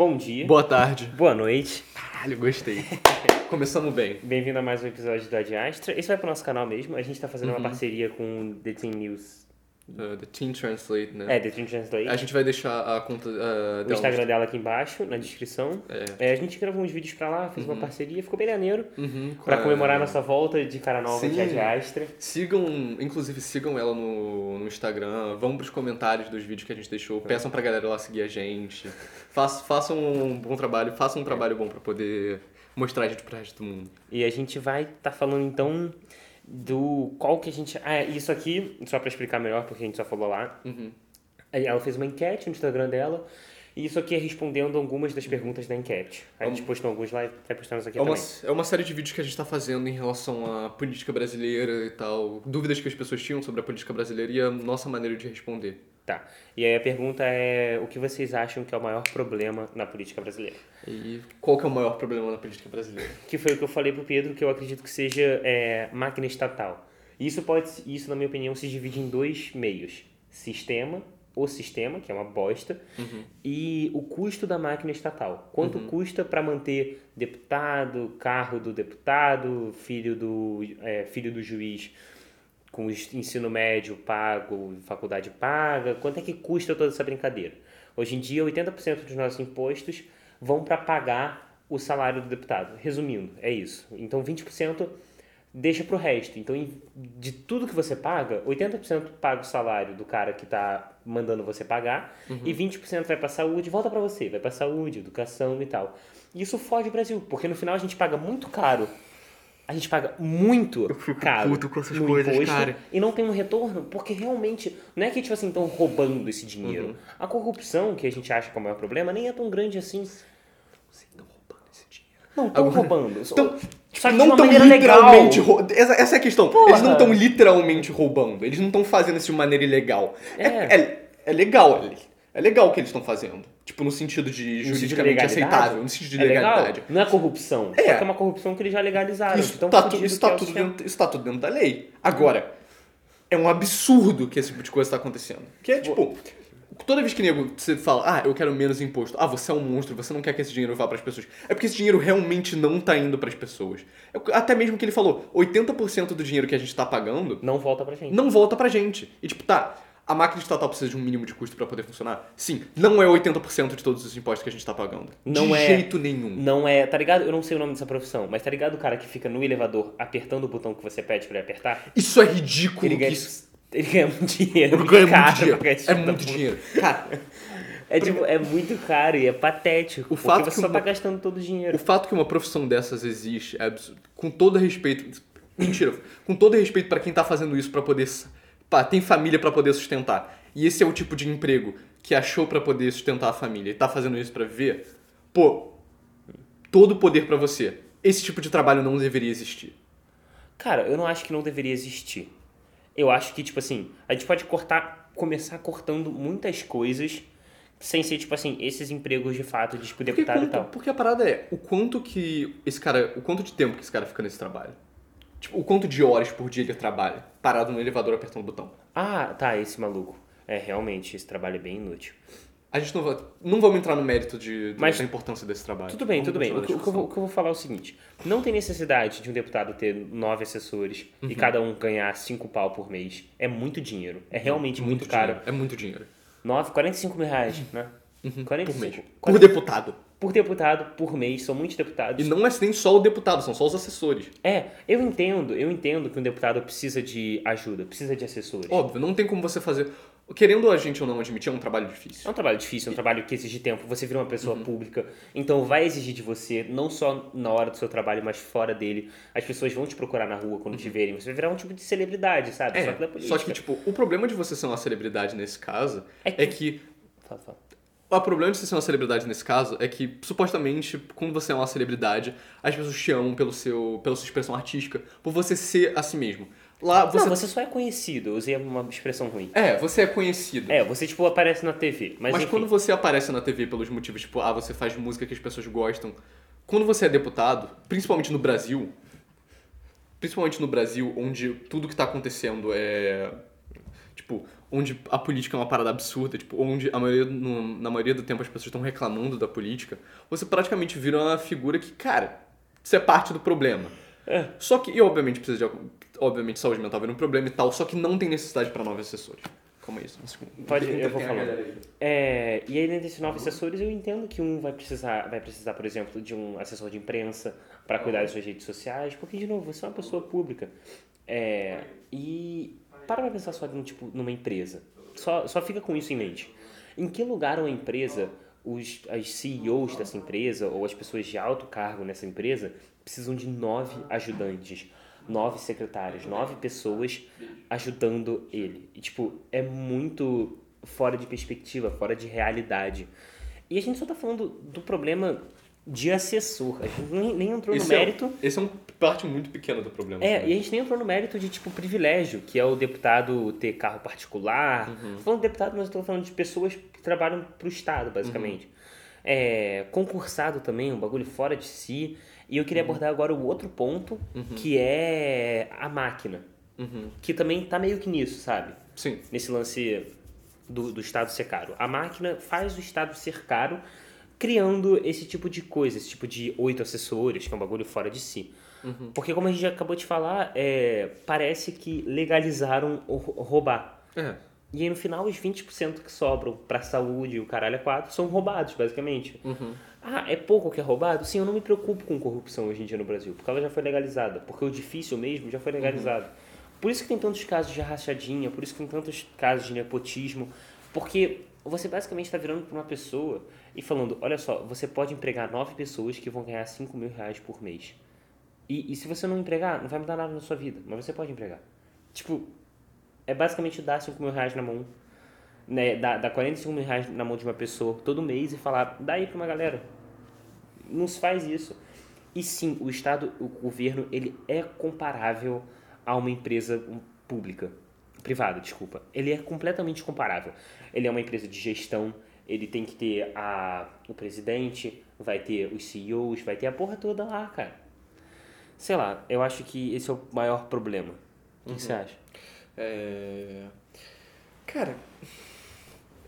Bom dia. Boa tarde. Boa noite. Caralho, gostei. Começamos bem. Bem-vindo a mais um episódio do Adiastra. Esse vai pro nosso canal mesmo. A gente tá fazendo uma parceria com The Team News. Uh, the Team Translate, né? É, The Team Translate. A gente vai deixar a conta uh, O dela. Instagram dela aqui embaixo, na descrição. É. É, a gente gravou uns vídeos pra lá, fez uma parceria, ficou bem maneiro. Uhum, Pra com a- comemorar nossa volta de cara nova Sim. de Adiastra. Sigam, inclusive sigam ela no, no Instagram, vão pros comentários dos vídeos que a gente deixou, peçam pra galera lá seguir a gente. Façam, façam um bom trabalho, façam um trabalho bom pra poder mostrar a gente pro resto do mundo. E a gente vai estar falando então do qual que a gente. Ah, isso aqui, só pra explicar melhor, porque a gente só falou lá. Uhum. Ela fez uma enquete no Instagram dela. E isso aqui é respondendo algumas das perguntas da enquete. A gente postou alguns lá e vai postando isso aqui É uma, também. é uma série de vídeos que a gente tá fazendo em relação à política brasileira e tal, dúvidas que as pessoas tinham sobre a política brasileira e a nossa maneira de responder. Tá. E aí a pergunta é: o que vocês acham que é o maior problema na política brasileira? E qual que é o maior problema na política brasileira? Que foi o que eu falei pro Pedro, que eu acredito que seja é, máquina estatal. Isso pode, isso na minha opinião, se divide em dois meios: sistema, o sistema, que é uma bosta, e o custo da máquina estatal. Quanto custa para manter deputado, carro do deputado, filho do, é, filho do juiz com o ensino médio pago, faculdade paga, quanto é que custa toda essa brincadeira? Hoje em dia, 80% dos nossos impostos vão para pagar o salário do deputado. Resumindo, é isso. Então, 20% deixa para o resto. Então, de tudo que você paga, 80% paga o salário do cara que está mandando você pagar e 20% vai para saúde, volta para você, vai para saúde, educação e tal. E isso fode o Brasil, porque no final a gente paga muito caro. A gente paga muito fico caro puto com essas coisas, imposto cara. e não tem um retorno, porque realmente não é que tipo assim estão roubando esse dinheiro. Uhum. A corrupção, que a gente acha que é o maior problema, nem é tão grande assim. Vocês estão roubando esse dinheiro. Não estão Agora- roubando. Só, Então, só que de não estão literalmente rou- essa, essa é a questão. Porra. Eles não estão literalmente roubando. Eles não estão fazendo isso de maneira ilegal. É, É. é, é legal. É, é legal o que eles estão fazendo. Tipo, no sentido de No sentido de juridicamente aceitável. No sentido de é legal? legalidade. Não é corrupção. É. Só que é uma corrupção que eles já legalizaram. Isso Então, tá, isso, que tá é o tudo dentro, isso tá tudo dentro da lei. Agora, é um absurdo que esse tipo de coisa tá acontecendo. Que é tipo, toda vez que nego você fala, ah, eu quero menos imposto, ah, você é um monstro, você não quer que esse dinheiro vá pras pessoas. É porque esse dinheiro realmente não tá indo pras pessoas. É Até mesmo que ele falou, 80% do dinheiro que a gente tá pagando Não volta pra gente. não volta pra gente. E tipo, tá, a máquina estatal precisa de um mínimo de custo pra poder funcionar? Sim, não é 80% de todos os impostos que a gente tá pagando. Não de é- jeito nenhum. Não é, tá ligado? Eu não sei o nome dessa profissão, mas tá ligado o cara que fica no elevador apertando o botão que você pede pra ele apertar? Isso é ridículo. Ele ganha, isso... ele ganha muito dinheiro. Ele ganha muito dinheiro. É muito dinheiro. Cara, É, tipo, é muito caro e é patético. O fato você que só uma- tá gastando todo o dinheiro. o fato que uma profissão dessas existe é absurdo. Com todo respeito. Mentira. Com todo respeito pra quem tá fazendo isso pra poder. Pá, tem família pra poder sustentar. E esse é o tipo de emprego que achou pra poder sustentar a família e tá fazendo isso pra viver. Pô, todo o poder pra você. Esse tipo de trabalho não deveria existir. Cara, eu não acho que não deveria existir. Eu acho que, tipo assim, a gente pode cortar, começar cortando muitas coisas sem ser, tipo assim, esses empregos de fato de tipo, deputado e quanto- tal. porque a parada é o quanto que esse cara. O quanto de tempo que esse cara fica nesse trabalho. Tipo, o quanto de horas por dia ele trabalha, parado no elevador apertando o botão. Ah, tá, esse maluco. É, realmente, esse trabalho é bem inútil. A gente não vai. Não vamos entrar no mérito de, Mas- da importância desse trabalho. Tudo bem, Vamos tudo bem. O que, o vou, o que eu vou falar é o seguinte: não tem necessidade de um deputado ter nove assessores Uhum. e cada um ganhar cinco pau por mês. É muito dinheiro. É realmente muito, caro. dinheiro. É muito dinheiro. 9, 45 mil reais, né? Por 45, mês. Por 40 deputado. Por deputado, por mês, são muitos deputados. E não é nem só o deputado, são só os assessores. É, eu entendo, eu entendo que um deputado precisa de ajuda, precisa de assessores. Óbvio, não tem como você fazer. Querendo a gente ou não admitir, é um trabalho difícil. É um trabalho difícil, é um trabalho que exige tempo. Você vira uma pessoa Uhum. pública, então vai exigir de você, não só na hora do seu trabalho, mas fora dele. As pessoas vão te procurar na rua quando te verem. Você vai virar um tipo de celebridade, sabe? Uhum. É, só que só que, tipo, o problema de você ser uma celebridade nesse caso É que- é que Fala, fala. O problema de você ser uma celebridade nesse caso é que, supostamente, quando você é uma celebridade, as pessoas te amam pelo seu, pela sua expressão artística, por você ser a si mesmo. Lá você. Não, você só é conhecido. Eu usei uma expressão ruim. É, você é conhecido. É, você, tipo, aparece na TV. Mas, Mas enfim. quando você aparece na TV pelos motivos, tipo, ah, você faz música que as pessoas gostam. Quando você é deputado, principalmente no Brasil, principalmente no Brasil, onde tudo que tá acontecendo é. Tipo, onde a política é uma parada absurda, tipo, onde a maioria, no, na maioria do tempo as pessoas estão reclamando da política, você praticamente vira uma figura que, cara, você é parte do problema. É. Só que, e obviamente precisa de, obviamente saúde mental vira um problema e tal, só que não tem necessidade para novos assessores. Como é isso? Um segundo. Pode, eu vou falando. galera aí. É, e aí, dentro desses novos assessores, eu entendo que um vai precisar, vai precisar, por exemplo, de um assessor de imprensa para cuidar das suas redes sociais, porque, de novo, você é uma pessoa pública. É, e para pra pensar só num, tipo, numa empresa. Só, só fica com isso em mente. Em que lugar uma empresa, os as CEOs dessa empresa, ou as pessoas de alto cargo nessa empresa, precisam de nove ajudantes, nove secretários, nove pessoas ajudando ele. E, tipo, é muito fora de perspectiva, fora de realidade. E a gente só tá falando do problema de assessor. A gente nem, nem entrou no Esse é- mérito. esse é uma parte muito pequena do problema. É, também. e a gente nem entrou no mérito de, tipo, privilégio, que é o deputado ter carro particular. Uhum. Tô falando de deputado, mas eu tô falando de pessoas que trabalham pro Estado, basicamente. Uhum. É, concursado também, um bagulho fora de si. E eu Uhum. queria abordar agora o outro ponto, que é a máquina. Uhum. Que também tá meio que nisso, sabe? Sim. Nesse lance do, do Estado ser caro. A máquina faz o Estado ser caro criando esse tipo de coisa, esse tipo de oito assessores, que é um bagulho fora de si. Porque, como a gente acabou de falar, é, parece que legalizaram roubar. É. E aí, no final, os 20% que sobram pra saúde e o caralho é quatro são roubados, basicamente. Ah, é pouco que é roubado? Sim, eu não me preocupo com corrupção hoje em dia no Brasil, porque ela já foi legalizada. Porque o difícil mesmo já foi legalizado. Por isso que tem tantos casos de rachadinha, por isso que tem tantos casos de nepotismo. Porque você basicamente está virando para uma pessoa e falando, olha só, você pode empregar nove pessoas que vão ganhar 5 mil reais por mês. E, e se você não empregar, não vai mudar nada na sua vida, mas você pode empregar. Tipo, é basicamente dar 5 mil reais na mão, né, dar, dar 45 mil reais na mão de uma pessoa todo mês e falar, dá aí pra uma galera. Não se faz isso. E sim, o Estado, o governo, ele é comparável a uma empresa pública, privada, desculpa. Ele é completamente comparável. Ele é uma empresa de gestão, ele tem que ter a, o presidente, vai ter os CEOs, vai ter a porra toda lá, cara. Sei lá, eu acho que esse é o maior problema. O que você acha? É... Cara,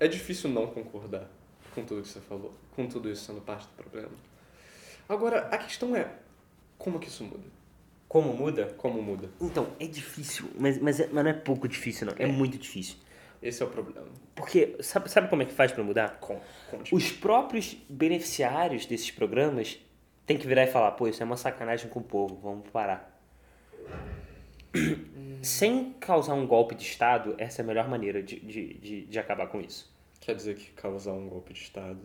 é difícil não concordar com tudo que você falou, com tudo isso sendo parte do problema. Agora, a questão é, como que isso muda? Como muda? Como muda? Então, é difícil, mas, mas, é- mas não é pouco difícil, não. É, muito difícil. Esse é o problema. Porque, sabe, sabe como é que faz pra mudar? Com, conte. Os próprios beneficiários desses programas têm que virar e falar, pô, isso é uma sacanagem com o povo, vamos parar. Sem causar um golpe de Estado, essa é a melhor maneira de, de, de, de acabar com isso. Quer dizer que causar um golpe de Estado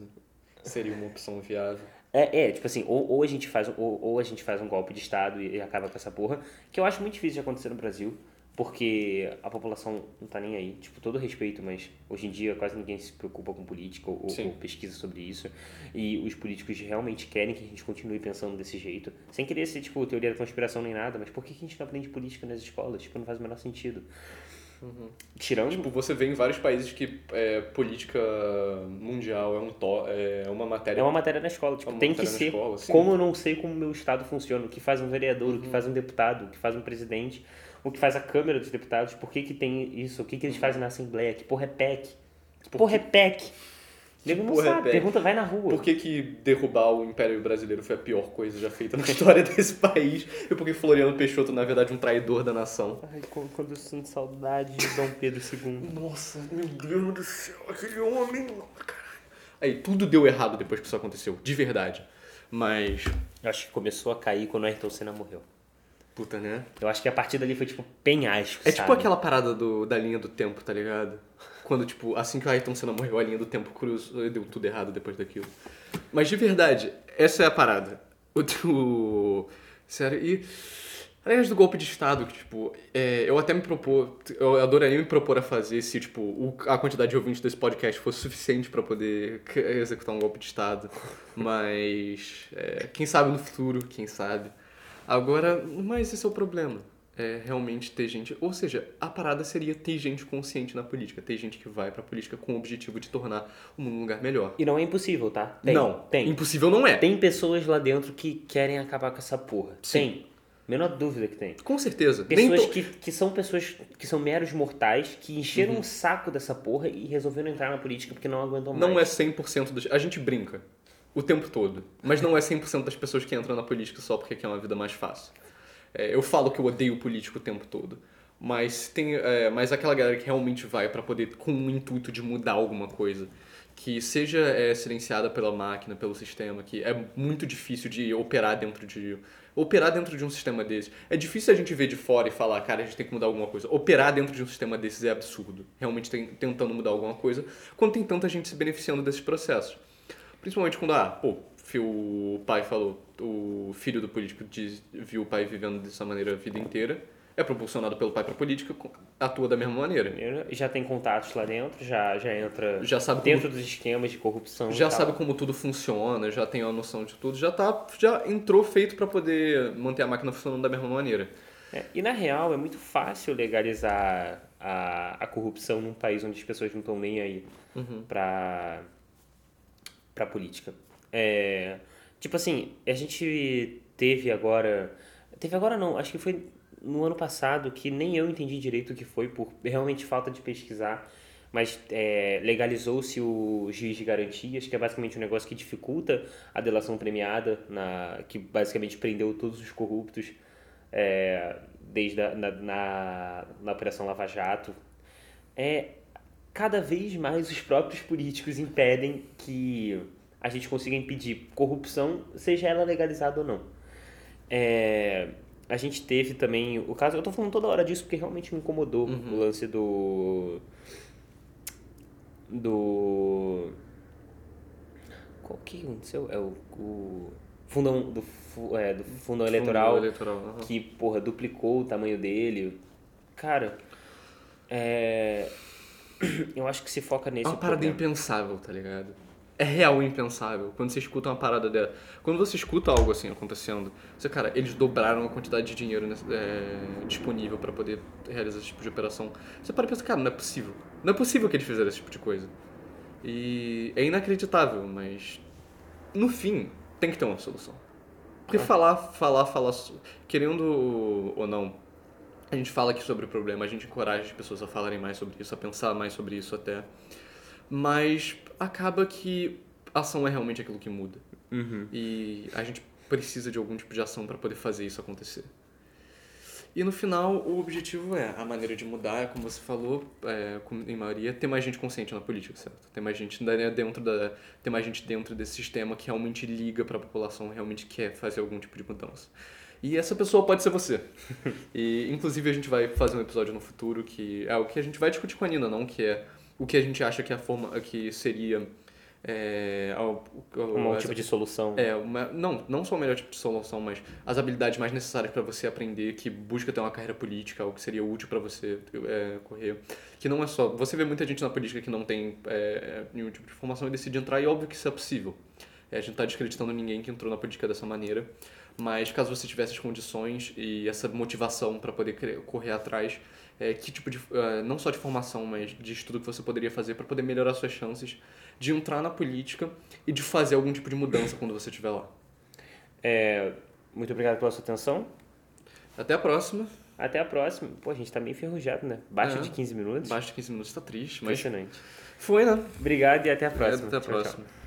seria uma opção viável? É, é, tipo assim, ou, ou, a gente faz, ou, ou a gente faz um golpe de Estado e, e acaba com essa porra, que eu acho muito difícil de acontecer no Brasil, porque a população não tá nem aí. Tipo, todo respeito, mas hoje em dia quase ninguém se preocupa com política ou, ou pesquisa sobre isso. E os políticos realmente querem que a gente continue pensando desse jeito. Sem querer ser, tipo, teoria da conspiração nem nada, mas por que que a gente não aprende política nas escolas? Tipo, não faz o menor sentido. Tirando. Tipo, você vê em vários países que é, política mundial é, um to é uma matéria... É uma matéria na escola, tipo, É tem que ser. escola, sim. como eu não sei como o meu estado funciona, o que faz um vereador, o Uhum. que faz um deputado, o que faz um presidente, o que faz a Câmara dos Deputados, por que, que tem isso, o que, Uhum. que eles fazem na Assembleia, que porra é PEC? Que porra é PEC? Nego não sabe, pergunta, vai na rua. Por que, que derrubar o Império Brasileiro foi a pior coisa já feita na história desse país? E por que Floriano Peixoto, na verdade, é um traidor da nação? Ai, quando eu sinto saudade de Dom Pedro II. Nossa, meu Deus do céu, aquele homem. Caralho. Aí, tudo deu errado depois que isso aconteceu, de verdade. Mas, acho que começou a cair quando o Ayrton Senna morreu. Puta, né? Eu acho que a partir dali foi tipo penhasco, É sabe? tipo aquela parada do, da linha do tempo, tá ligado? Quando, tipo, assim que o Ayrton Senna morreu, a linha do tempo cruzou e deu tudo errado depois daquilo. Mas de verdade, essa é a parada. O, o sério, e. Aliás, do golpe de Estado, que, tipo, é, eu até me propor, eu adoraria me propor a fazer se, tipo, o- a quantidade de ouvintes desse podcast fosse suficiente pra poder executar um golpe de Estado. Mas, é, quem sabe no futuro, quem sabe. Agora, mas esse é o problema. É realmente ter gente. Ou seja, a parada seria ter gente consciente na política. Ter gente que vai pra política com o objetivo de tornar o mundo um lugar melhor. E não é impossível, tá? Tem, não, tem. Impossível não é. Tem pessoas lá dentro que querem acabar com essa porra. Sim. Tem. Menor dúvida que tem. Com certeza. Pessoas to- que, que são pessoas que são meros mortais, que encheram o saco dessa porra e resolveram entrar na política porque não aguentam mais. Não é 100% dos... A gente brinca o tempo todo, mas não é 100% das pessoas que entram na política só porque quer uma vida mais fácil. É, eu falo que eu odeio político o tempo todo, mas tem é, mas aquela galera que realmente vai para poder com o intuito de mudar alguma coisa, que seja é, silenciada pela máquina, pelo sistema, que é muito difícil de operar dentro de operar dentro de um sistema desse. É difícil a gente ver de fora e falar, cara, a gente tem que mudar alguma coisa. Operar dentro de um sistema desses é absurdo. Realmente tem, tentando mudar alguma coisa, quando tem tanta gente se beneficiando desses processos. Principalmente quando, ah, pô, o pai falou, o filho do político diz, viu o pai vivendo dessa maneira a vida inteira, é propulsionado pelo pai pra política, atua da mesma maneira. Já tem contatos lá dentro, já, já entra Já sabe dentro dos esquemas de corrupção. já sabe como tudo funciona, já tem a noção de tudo, já tá, já entrou feito pra poder manter a máquina funcionando da mesma maneira. É, e na real é muito fácil legalizar a, a corrupção num país onde as pessoas não estão nem aí Uhum. pra, pra política. É, tipo assim, a gente teve agora. Teve agora não, acho que foi no ano passado que nem eu entendi direito o que foi, por realmente falta de pesquisar. Mas é, legalizou-se o juiz de garantias, que é basicamente um negócio que dificulta a delação premiada, na, que basicamente prendeu todos os corruptos é, desde a, na, na, na Operação Lava Jato. É, cada vez mais os próprios políticos impedem que a gente consiga impedir corrupção, seja ela legalizada ou não. É, a gente teve também o caso, eu tô falando toda hora disso porque realmente me incomodou o lance do do qual que aconteceu? É o, o fundão do, é, do fundão eleitoral Fundo eleitoral. aham. que, porra, duplicou o tamanho dele. Cara, é... eu acho que se foca nesse É uma parada problema. impensável, tá ligado? É real impensável. Quando você escuta uma parada dela. Quando você escuta algo assim acontecendo, você, cara, eles dobraram a quantidade de dinheiro é, disponível pra poder realizar esse tipo de operação. Você para e pensa, cara, não é possível. Não é possível que eles fizeram esse tipo de coisa. E é inacreditável, mas no fim tem que ter uma solução. Porque falar, falar, falar, querendo ou não, a gente fala aqui sobre o problema, a gente encoraja as pessoas a falarem mais sobre isso, a pensar mais sobre isso até. Mas acaba que a ação é realmente aquilo que muda. Uhum. E a gente precisa de algum tipo de ação para poder fazer isso acontecer. E no final, o objetivo é a maneira de mudar, como você falou, é, em maioria, ter mais gente consciente na política, certo? Ter mais gente dentro da, ter mais gente dentro desse sistema que realmente liga para a população, realmente quer fazer algum tipo de mudança. E essa pessoa pode ser você. e inclusive a gente vai fazer um episódio no futuro que é o que a gente vai discutir com a Nina, não que é o que a gente acha que a forma que seria é, ao- ao- Um essa- tipo de solução. é, uma, não, não só o melhor tipo de solução, mas as habilidades mais necessárias para você aprender, que busca ter uma carreira política, algo que seria útil para você é, correr. Que não é só. Você vê muita gente na política que não tem é, nenhum tipo de formação e decide entrar, e óbvio que isso é possível. É, a gente tá descreditando ninguém que entrou na política dessa maneira, mas caso você tivesse as condições e essa motivação para poder correr atrás, é, que tipo de. é, não só de formação, mas de estudo que você poderia fazer para poder melhorar suas chances de entrar na política e de fazer algum tipo de mudança quando você estiver lá. É, muito obrigado pela sua atenção. Até a próxima. Até a próxima. Pô, a gente tá meio enferrujado, né? Baixo É. de 15 minutos. Abaixo de 15 minutos tá triste, mas Impressionante. foi, né? Obrigado e até a próxima. Até a Tchau, tchau. próxima.